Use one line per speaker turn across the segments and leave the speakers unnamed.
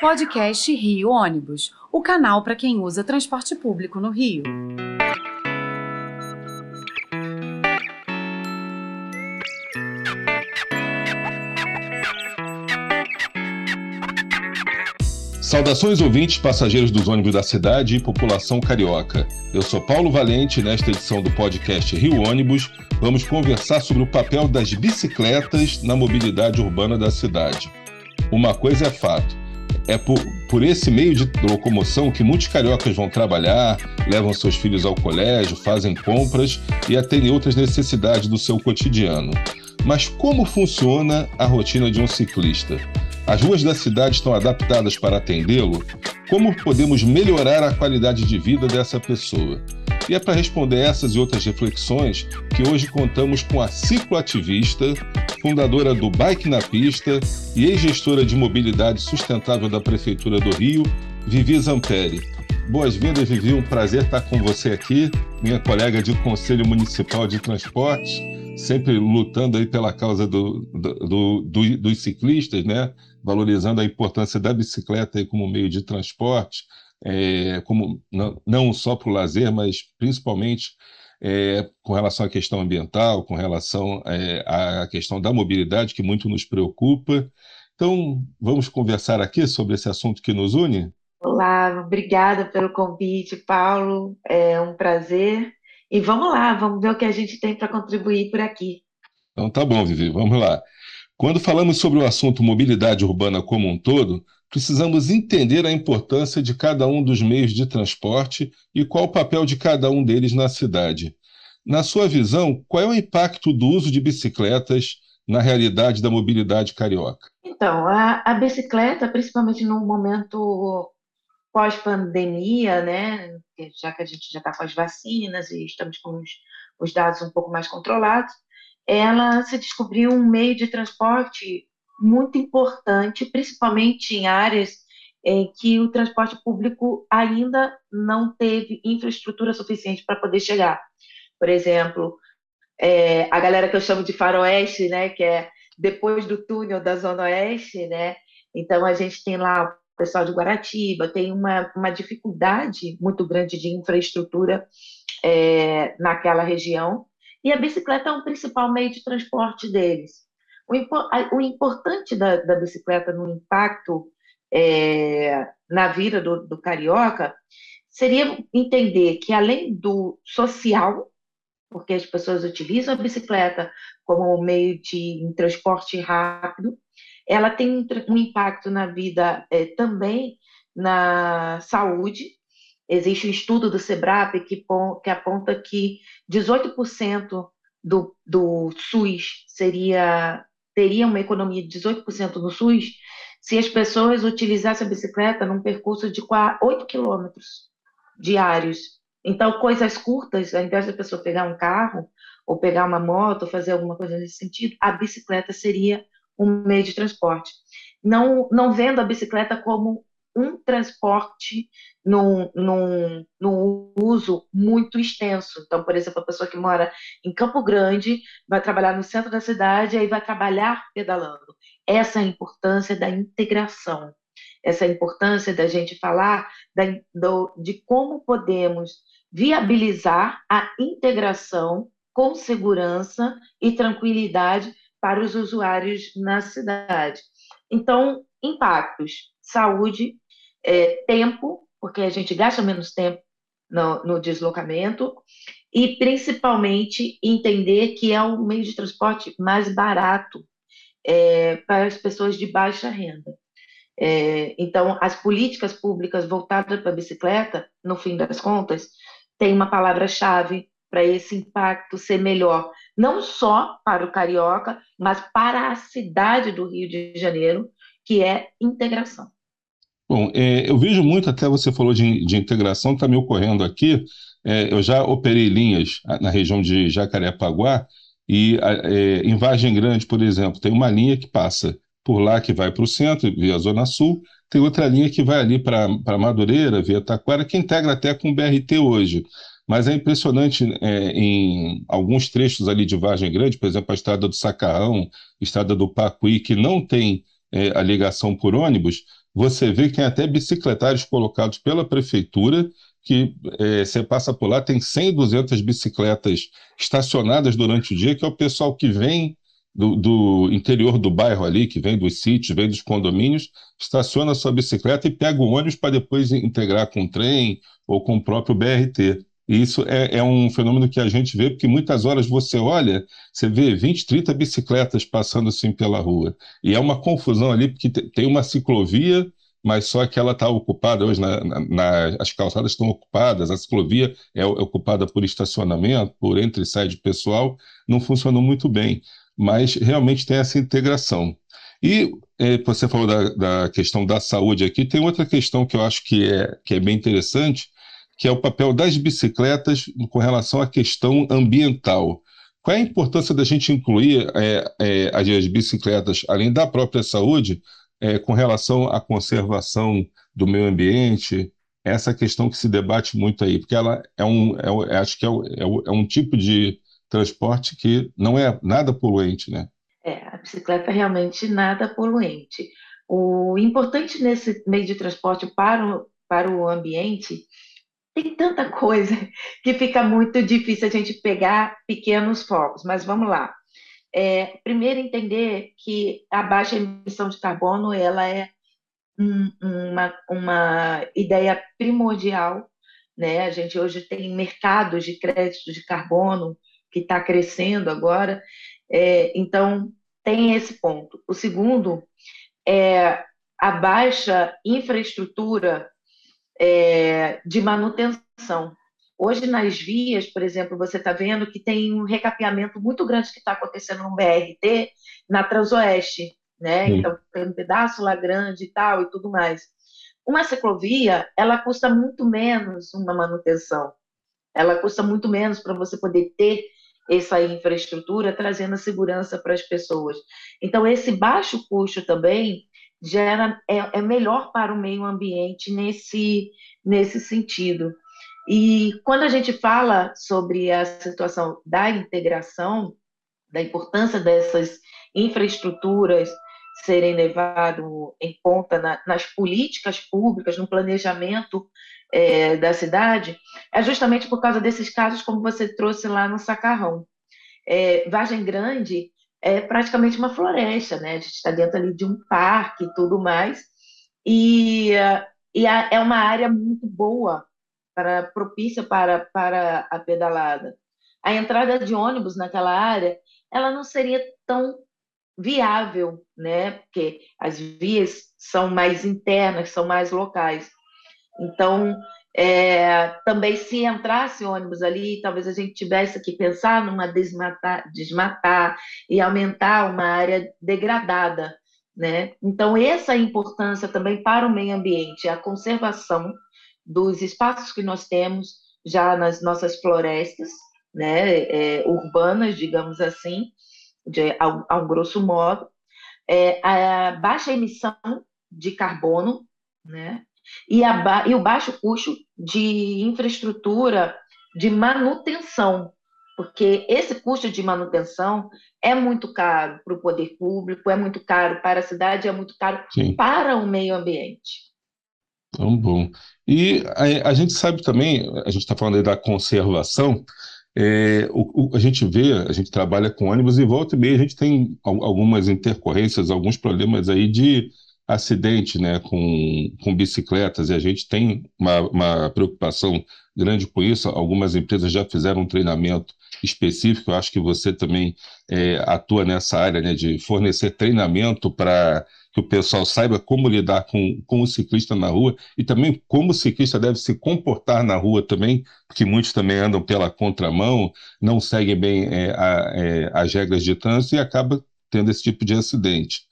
Podcast Rio Ônibus, o canal para quem usa transporte público no Rio.
Saudações ouvintes, passageiros dos ônibus da cidade e população carioca. Eu sou Paulo Valente e nesta edição do podcast Rio Ônibus vamos conversar sobre o papel das bicicletas na mobilidade urbana da cidade. Uma coisa é fato, é por, por esse meio de locomoção que muitos cariocas vão trabalhar, levam seus filhos ao colégio, fazem compras e atendem outras necessidades do seu cotidiano. Mas como funciona a rotina de um ciclista? As ruas da cidade estão adaptadas para atendê-lo? Como podemos melhorar a qualidade de vida dessa pessoa? E é para responder essas e outras reflexões que hoje contamos com a cicloativista, fundadora do Bike na Pista e ex-gestora de mobilidade sustentável da Prefeitura do Rio, Vivi Zamperi. Boas-vindas, Vivi. Um prazer estar com você aqui, minha colega de Conselho Municipal de Transportes, sempre lutando aí pela causa do, do, do, dos ciclistas, né? valorizando a importância da bicicleta como meio de transporte, é, como não, não só para o lazer, mas principalmente é, com relação à questão ambiental, com relação é, à questão da mobilidade, que muito nos preocupa. Então, vamos conversar aqui sobre esse assunto que nos une?
Olá, obrigada pelo convite, Paulo. É um prazer. E vamos lá, vamos ver o que a gente tem para contribuir por aqui.
Então, tá bom, Vivi, vamos lá. Quando falamos sobre o assunto mobilidade urbana como um todo, precisamos entender a importância de cada um dos meios de transporte e qual o papel de cada um deles na cidade. Na sua visão, qual é o impacto do uso de bicicletas na realidade da mobilidade carioca?
Então, a, a bicicleta, principalmente no momento pós-pandemia, né, já que a gente já está com as vacinas e estamos com os, os dados um pouco mais controlados, ela se descobriu um meio de transporte muito importante, principalmente em áreas em que o transporte público ainda não teve infraestrutura suficiente para poder chegar. Por exemplo, é, a galera que eu chamo de faroeste, né, que é depois do túnel da Zona Oeste, né, então a gente tem lá o pessoal de Guaratiba, tem uma, uma dificuldade muito grande de infraestrutura é, naquela região, e a bicicleta é o principal meio de transporte deles. O, o importante da, da, bicicleta no impacto é, na vida do, do carioca seria entender que, além do social, porque as pessoas utilizam a bicicleta como meio de um transporte rápido, ela tem um impacto na vida é, também na saúde, Existe um estudo do SEBRAP que, que aponta que 18% do, do SUS seria teria uma economia de 18% no SUS se as pessoas utilizassem a bicicleta num percurso de 8 quilômetros diários. Então, coisas curtas, ao invés da pessoa pegar um carro ou pegar uma moto, fazer alguma coisa nesse sentido, a bicicleta seria um meio de transporte. Não, não vendo a bicicleta como um transporte num, uso muito extenso. Então, por exemplo, a pessoa que mora em Campo Grande vai trabalhar no centro da cidade e aí vai trabalhar pedalando. Essa é a importância da integração, essa é a importância da gente falar da, do, de como podemos viabilizar a integração com segurança e tranquilidade para os usuários na cidade. Então, impactos: saúde, é, tempo, porque a gente gasta menos tempo no, no, deslocamento, e principalmente entender que é o meio de transporte mais barato é, para as pessoas de baixa renda. É, então, as políticas públicas voltadas para a bicicleta, no fim das contas, tem uma palavra-chave para esse impacto ser melhor, não só para o carioca, mas para a cidade do Rio de Janeiro, que é integração.
Bom, é, eu vejo muito, até você falou de, de integração, está me ocorrendo aqui. É, eu já operei linhas na região de Jacarepaguá e é, em Vargem Grande, por exemplo, tem uma linha que passa por lá que vai para o centro, via Zona Sul, tem outra linha que vai ali para Madureira, via Taquara, que integra até com o BRT hoje. Mas é impressionante é, em alguns trechos ali de Vargem Grande, por exemplo, a estrada do Sacarrão, estrada do Pacuí, que não tem é, a ligação por ônibus, você vê que tem até bicicletários colocados pela prefeitura, que é, você passa por lá, tem 100, 200 bicicletas estacionadas durante o dia, que é o pessoal que vem do, do, interior do bairro ali, que vem dos sítios, vem dos condomínios, estaciona sua bicicleta e pega o ônibus para depois integrar com o trem ou com o próprio BRT. E isso é, é, um fenômeno que a gente vê, porque muitas horas você olha, você vê 20, 30 bicicletas passando assim pela rua. E é uma confusão ali, porque tem uma ciclovia, mas só que ela está ocupada hoje, na, na, na, as calçadas estão ocupadas, a ciclovia é ocupada por estacionamento, por entre e sai de pessoal, não funcionou muito bem mas realmente tem essa integração. E é, você falou da, da, questão da saúde aqui, tem outra questão que eu acho que é, que é bem interessante, que é o papel das bicicletas com relação à questão ambiental. Qual é a importância da gente incluir é, é, as bicicletas, além da própria saúde, é, com relação à conservação do meio ambiente, essa questão que se debate muito aí, porque ela é um, é, acho que é, é, é um tipo de transporte que não é nada poluente, né?
É, a bicicleta é realmente nada poluente. O importante nesse meio de transporte para o, para o ambiente tem tanta coisa que fica muito difícil a gente pegar pequenos focos, mas vamos lá. É, primeiro entender que a baixa emissão de carbono ela é um, uma, uma ideia primordial, né? A gente hoje tem mercados de crédito de carbono que está crescendo agora. É, então, tem esse ponto. O segundo é a baixa infraestrutura é, de manutenção. Hoje, nas vias, por exemplo, você está vendo que tem um recapeamento muito grande que está acontecendo no BRT, na Transoeste, né? Sim. Então, tem um pedaço lá grande e tal e tudo mais. Uma ciclovia, ela custa muito menos uma manutenção. Ela custa muito menos para você poder ter essa infraestrutura, trazendo segurança para as pessoas. Então, esse baixo custo também gera, é, é melhor para o meio ambiente nesse, nesse sentido. E quando a gente fala sobre a situação da integração, da importância dessas infraestruturas serem levadas em conta na, nas políticas públicas, no planejamento é, da cidade, é justamente por causa desses casos, como você trouxe lá no Sacarrão. É, Vargem Grande é praticamente uma floresta, né? A gente está dentro ali de um parque e tudo mais, e, e é uma área muito boa, para, propícia para, para a pedalada. A entrada de ônibus naquela área, ela não seria tão viável, né? Porque as vias são mais internas, são mais locais. Então, é, também se entrasse ônibus ali, talvez a gente tivesse que pensar numa desmatar, desmatar e aumentar uma área degradada, né? Então essa importância também para o meio ambiente, a conservação dos espaços que nós temos já nas nossas florestas, né? É, urbanas, digamos assim, de, ao, ao grosso modo, é, a baixa emissão de carbono, né? E, a, e o baixo custo de infraestrutura de manutenção, porque esse custo de manutenção é muito caro para o poder público, é muito caro para a cidade, é muito caro Sim. para o meio ambiente.
Então, bom. E a, a gente sabe também, a gente está falando aí da conservação, é, o, o, a gente vê, a gente trabalha com ônibus e volta e meia a gente tem algumas intercorrências, alguns problemas aí de acidente né, com, com bicicletas, e a gente tem uma, uma preocupação grande com isso. Algumas empresas já fizeram um treinamento específico, eu acho que você também é, atua nessa área né, de fornecer treinamento para que o pessoal saiba como lidar com, com o ciclista na rua e também como o ciclista deve se comportar na rua também, porque muitos também andam pela contramão, não seguem bem é, a, é, as regras de trânsito e acaba tendo esse tipo de acidente.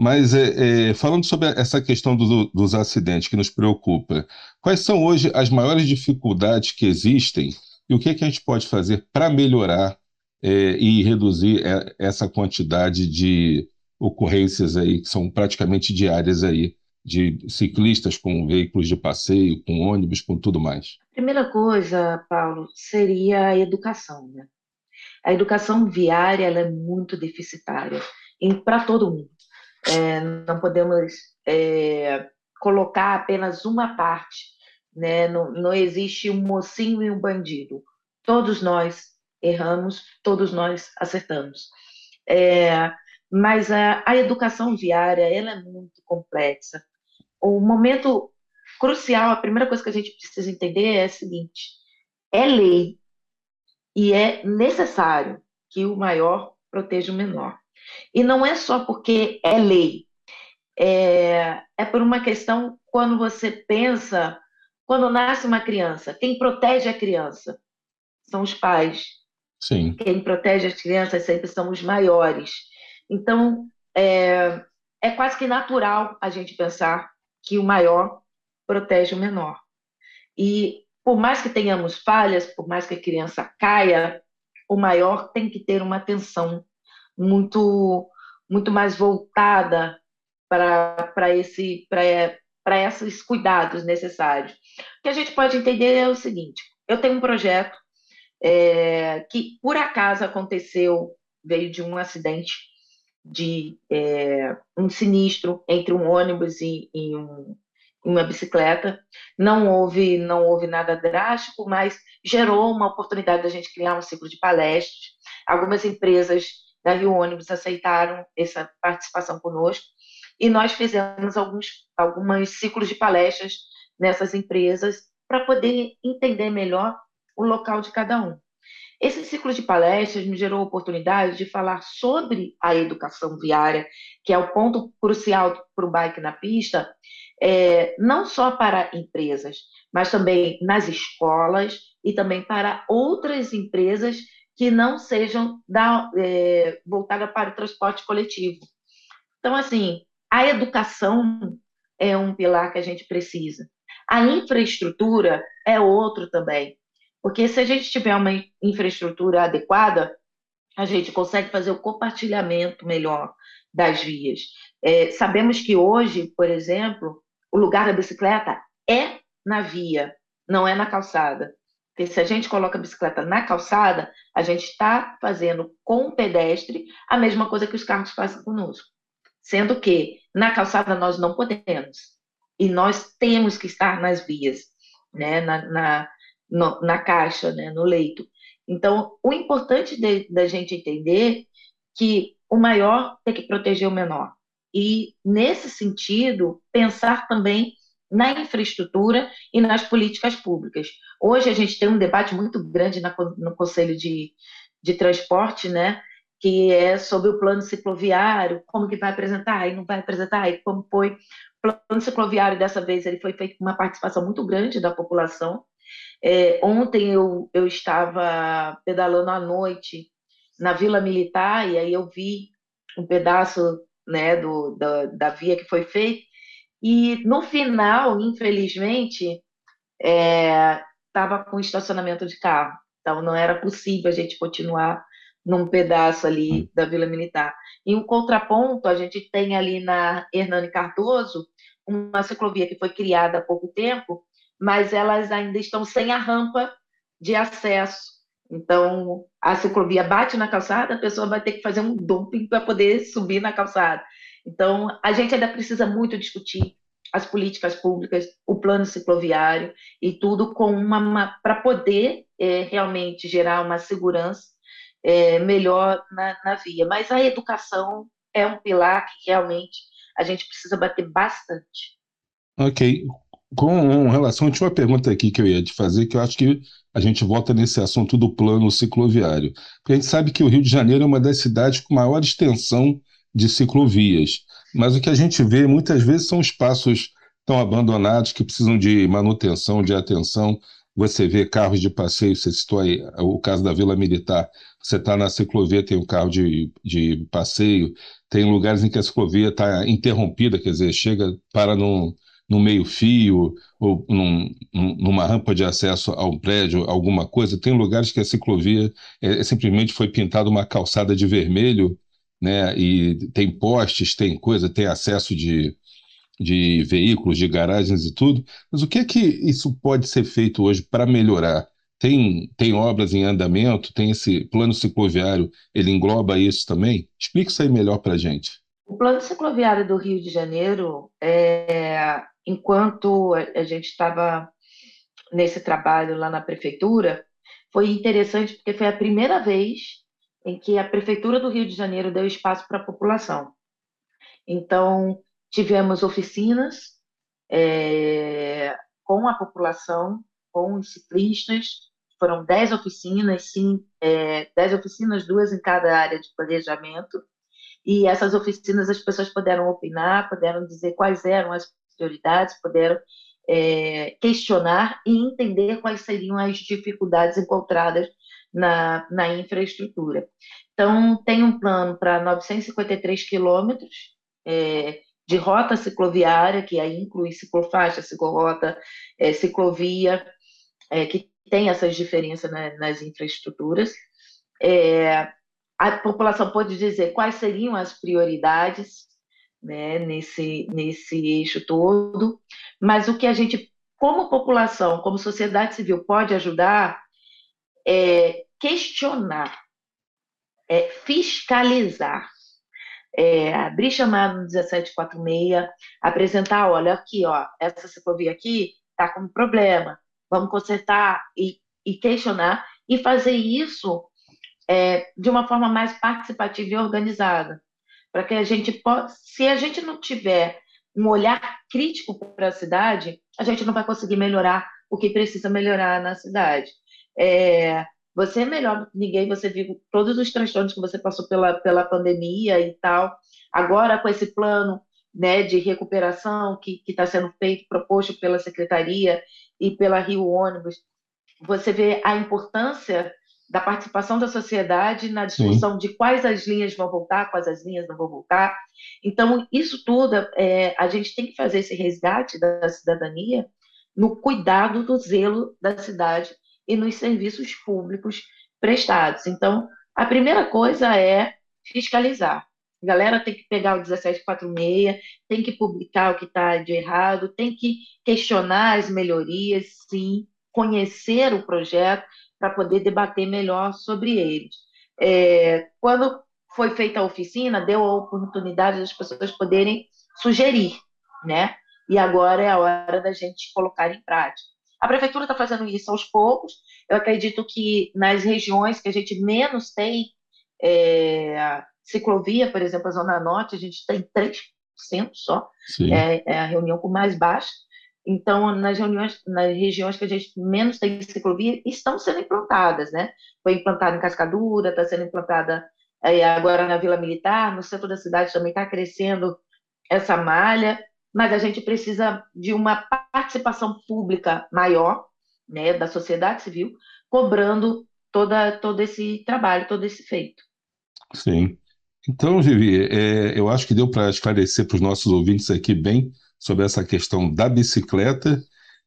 Mas é, é, falando sobre essa questão do, dos acidentes que nos preocupa, quais são hoje as maiores dificuldades que existem e o que, é que a gente pode fazer para melhorar é, e reduzir é, essa quantidade de ocorrências aí que são praticamente diárias aí de ciclistas com veículos de passeio, com ônibus, com tudo mais?
Primeira coisa, Paulo, seria a educação. Né? A educação viária é muito deficitária para todo mundo é, não podemos é, colocar apenas uma parte, né? Não, não existe um mocinho e um bandido. Todos nós erramos, todos nós acertamos. É, mas a, a educação viária ela é muito complexa. O momento crucial, a primeira coisa que a gente precisa entender é a seguinte: é lei e é necessário que o maior proteja o menor. E não é só porque é lei, é, é por uma questão quando você pensa, quando nasce uma criança, quem protege a criança são os pais.
Sim.
Quem protege as crianças sempre são os maiores. Então, é, é quase que natural a gente pensar que o maior protege o menor. E por mais que tenhamos falhas, por mais que a criança caia, o maior tem que ter uma atenção muito muito mais voltada para esse para esses cuidados necessários. O que a gente pode entender é o seguinte: eu tenho um projeto é, que por acaso aconteceu, veio de um acidente de é, um sinistro entre um ônibus e, e um, uma bicicleta. Não houve, não houve nada drástico, mas gerou uma oportunidade da gente criar um ciclo de palestras. Algumas empresas da Rio Ônibus aceitaram essa participação conosco e nós fizemos alguns alguns ciclos de palestras nessas empresas para poder entender melhor o local de cada um. Esse ciclo de palestras me gerou a oportunidade de falar sobre a educação viária, que é o ponto crucial para o bike na pista, é, não só para empresas, mas também nas escolas e também para outras empresas que não sejam da, é, voltadas para o transporte coletivo. Então, assim, a educação é um pilar que a gente precisa. A infraestrutura é outro também. Porque se a gente tiver uma infraestrutura adequada, a gente consegue fazer o compartilhamento melhor das vias. É, sabemos que hoje, por exemplo, o lugar da bicicleta é na via, não é na calçada. Porque se a gente coloca a bicicleta na calçada, a gente está fazendo com o pedestre a mesma coisa que os carros fazem conosco. Sendo que na calçada nós não podemos. E nós temos que estar nas vias, né? na, na, no, na caixa, né? no leito. Então, o importante da gente entender que o maior tem que proteger o menor e, nesse sentido, pensar também na infraestrutura e nas políticas públicas. Hoje a gente tem um debate muito grande no Conselho de, de Transporte, né, que é sobre o plano cicloviário, como que vai apresentar, e não vai apresentar, e como foi. O plano cicloviário, dessa vez, ele foi feito com uma participação muito grande da população. É, ontem eu, eu estava pedalando à noite na Vila Militar, e aí eu vi um pedaço né, do, da, da via que foi feita. E no final, infelizmente, estava é, com estacionamento de carro. Então não era possível a gente continuar num pedaço ali hum. da Vila Militar. Em um contraponto, a gente tem ali na Hernani Cardoso uma ciclovia que foi criada há pouco tempo, mas elas ainda estão sem a rampa de acesso então, a ciclovia bate na calçada, a pessoa vai ter que fazer um dumping para poder subir na calçada. Então, a gente ainda precisa muito discutir as políticas públicas, o plano cicloviário e tudo com uma para poder é, realmente gerar uma segurança é, melhor na, na via. Mas a educação é um pilar que realmente a gente precisa bater bastante.
Ok. Com relação, tinha uma pergunta aqui que eu ia te fazer, que eu acho que a gente volta nesse assunto do plano cicloviário. Porque a gente sabe que o Rio de Janeiro é uma das cidades com maior extensão de ciclovias, mas o que a gente vê muitas vezes são espaços tão abandonados que precisam de manutenção, de atenção. Você vê carros de passeio, você citou aí o caso da Vila Militar, você está na ciclovia, tem um carro de, de passeio, tem lugares em que a ciclovia está interrompida, quer dizer, chega, para num no meio-fio ou num, numa rampa de acesso a um prédio, alguma coisa. Tem lugares que a ciclovia é, é, simplesmente foi pintada uma calçada de vermelho, né? E tem postes, tem coisa, tem acesso de, de veículos, de garagens e tudo. Mas o que é que isso pode ser feito hoje para melhorar? Tem, tem obras em andamento, tem esse plano cicloviário, ele engloba isso também? Explica isso aí melhor para a gente.
O plano cicloviário do Rio de Janeiro, é, enquanto a gente estava nesse trabalho lá na prefeitura, foi interessante porque foi a primeira vez em que a prefeitura do Rio de Janeiro deu espaço para a população. Então, tivemos oficinas é, com a população, com os ciclistas, foram dez oficinas, sim, é, oficinas, duas em cada área de planejamento, e essas oficinas as pessoas puderam opinar, puderam dizer quais eram as prioridades, puderam é, questionar e entender quais seriam as dificuldades encontradas na, na infraestrutura. Então, tem um plano para 953 quilômetros é, de rota cicloviária, que aí inclui ciclofaixa, ciclorota, é, ciclovia, é, que tem essas diferenças né, nas infraestruturas. É, a população pode dizer quais seriam as prioridades né, nesse, nesse eixo todo, mas o que a gente, como população, como sociedade civil, pode ajudar é questionar, é fiscalizar, é abrir chamado no 1746, apresentar, olha aqui, ó, essa ciclovia aqui está com problema, vamos consertar e, e questionar e fazer isso é, de uma forma mais participativa e organizada, para que a gente possa, se a gente não tiver um olhar crítico para a cidade, a gente não vai conseguir melhorar o que precisa melhorar na cidade. É, você é melhor do que ninguém, você viu todos os transtornos que você passou pela, pela pandemia e tal. Agora, com esse plano né, de recuperação que está sendo feito, proposto pela Secretaria e pela Rio Ônibus, você vê a importância da participação da sociedade na discussão Sim. de quais as linhas vão voltar, quais as linhas não vão voltar. Então, isso tudo, é, a gente tem que fazer esse resgate da cidadania no cuidado do zelo da cidade e nos serviços públicos prestados. Então, a primeira coisa é fiscalizar. A galera tem que pegar o 1746, tem que publicar o que está de errado, tem que questionar as melhorias, sim, conhecer o projeto, para poder debater melhor sobre eles. É, quando foi feita a oficina, deu a oportunidade das pessoas poderem sugerir, né? E agora é a hora da gente colocar em prática. A prefeitura está fazendo isso aos poucos. Eu acredito que nas regiões que a gente menos tem é, ciclovia, por exemplo, a Zona Norte, a gente tem 3% só. É, é, a reunião com mais baixa. Então, nas reuniões, nas regiões que a gente menos tem ciclovia, estão sendo implantadas, né? Foi implantada em Cascadura, está sendo implantada é, agora na Vila Militar, no centro da cidade também está crescendo essa malha, mas a gente precisa de uma participação pública maior, né, da sociedade civil, cobrando toda, todo esse trabalho, todo esse feito.
Sim. Então, Vivi, é, eu acho que deu para esclarecer para os nossos ouvintes aqui bem sobre essa questão da bicicleta,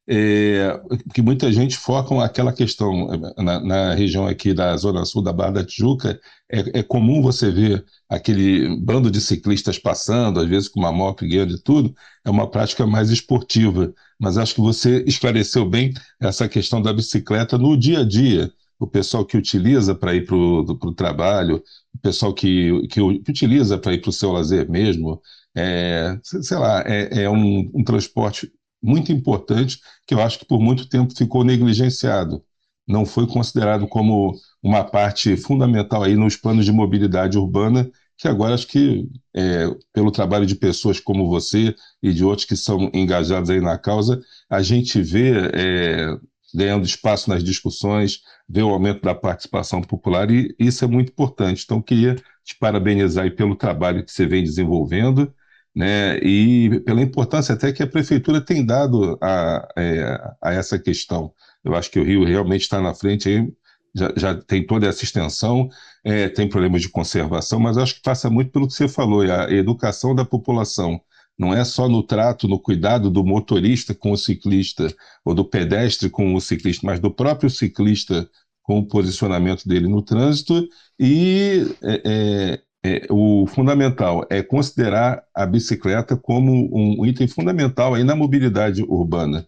é, que muita gente foca aquela questão na, na, região aqui da Zona Sul da Barra da Tijuca, é, é, comum você ver aquele bando de ciclistas passando, às vezes com uma moto guiando e tudo, é uma prática mais esportiva, mas acho que você esclareceu bem essa questão da bicicleta no dia a dia, o pessoal que utiliza para ir para o trabalho, o pessoal que, que, que utiliza para ir para o seu lazer mesmo, é, sei lá, é, é um, um, transporte muito importante que eu acho que por muito tempo ficou negligenciado. Não foi considerado como uma parte fundamental aí nos planos de mobilidade urbana, que agora acho que, é, pelo trabalho de pessoas como você e de outros que são engajados aí na causa, a gente vê é, ganhando espaço nas discussões, vê o aumento da participação popular e isso é muito importante. Então, queria te parabenizar pelo trabalho que você vem desenvolvendo né, e pela importância até que a prefeitura tem dado a, é, a essa questão. Eu acho que o Rio realmente está na frente, aí, já, já tem toda essa extensão, é, tem problemas de conservação, mas acho que passa muito pelo que você falou, a educação da população. Não é só no trato, no cuidado do motorista com o ciclista, ou do pedestre com o ciclista, mas do próprio ciclista com o posicionamento dele no trânsito e é, é o fundamental é considerar a bicicleta como um item fundamental aí na mobilidade urbana,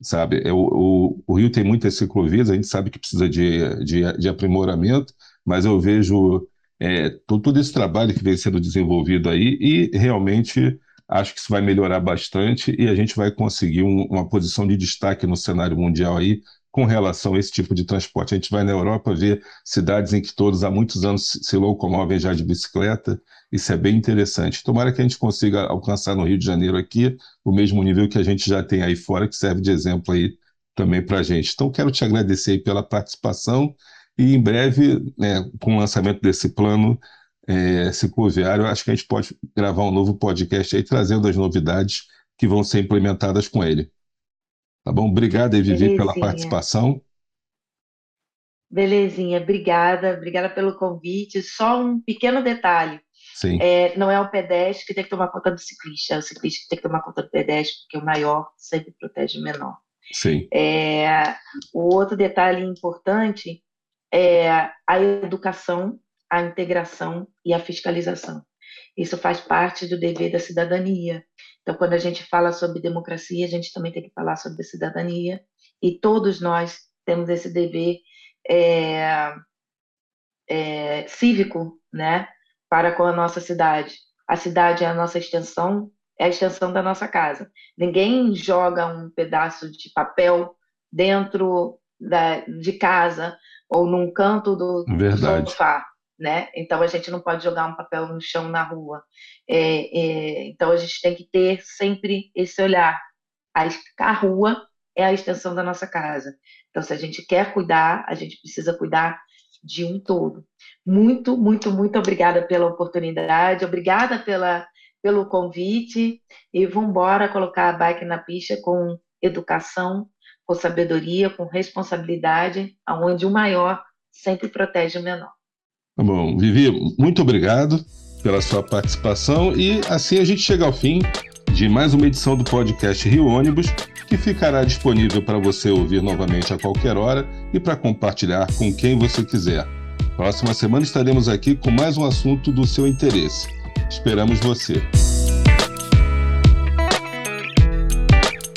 sabe? É, o, o, o, Rio tem muitas ciclovias, a gente sabe que precisa de, de, de, aprimoramento, mas eu vejo é, todo esse trabalho que vem sendo desenvolvido aí e realmente acho que isso vai melhorar bastante e a gente vai conseguir um, uma posição de destaque no cenário mundial aí com relação a esse tipo de transporte. A gente vai na Europa ver cidades em que todos há muitos anos se locomovem já de bicicleta, isso é bem interessante. Tomara que a gente consiga alcançar no Rio de Janeiro aqui o mesmo nível que a gente já tem aí fora, que serve de exemplo aí também para a gente. Então, quero te agradecer pela participação e em breve, né, com o lançamento desse plano é, cicloviário, acho que a gente pode gravar um novo podcast aí trazendo as novidades que vão ser implementadas com ele. Tá bom? Obrigado, Vivi, pela participação.
Belezinha, obrigada, obrigada pelo convite. Só um pequeno detalhe.
Sim.
É, não é o pedestre que tem que tomar conta do ciclista, é o ciclista que tem que tomar conta do pedestre, porque o maior sempre protege o menor.
Sim.
É, o outro detalhe importante é a educação, a integração e a fiscalização. Isso faz parte do dever da cidadania. Então, quando a gente fala sobre democracia, a gente também tem que falar sobre cidadania, e todos nós temos esse dever é, é, cívico, né, para com a nossa cidade. A cidade é a nossa extensão, é a extensão da nossa casa. Ninguém joga um pedaço de papel dentro da, de casa ou num canto do, do sofá né? Então a gente não pode jogar um papel no chão na rua. É, é, então a gente tem que ter sempre esse olhar. A, a rua é a extensão da nossa casa. Então se a gente quer cuidar, a gente precisa cuidar de um todo. Muito, muito, muito obrigada pela oportunidade, obrigada pela, pelo convite e vamos embora colocar a bike na pista com educação, com sabedoria, com responsabilidade, aonde o maior sempre protege o menor.
Tá bom. Vivi, muito obrigado pela sua participação e assim a gente chega ao fim de mais uma edição do podcast Rio Ônibus, que ficará disponível para você ouvir novamente a qualquer hora e para compartilhar com quem você quiser. Próxima semana estaremos aqui com mais um assunto do seu interesse. Esperamos você.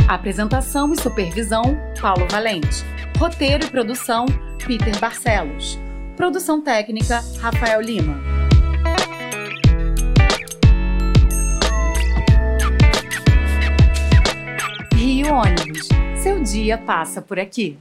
Apresentação e supervisão: Paulo Valente. Roteiro e produção: Peter Barcelos. Produção técnica: Rafael Lima. Rio Ônibus. Seu dia passa por aqui.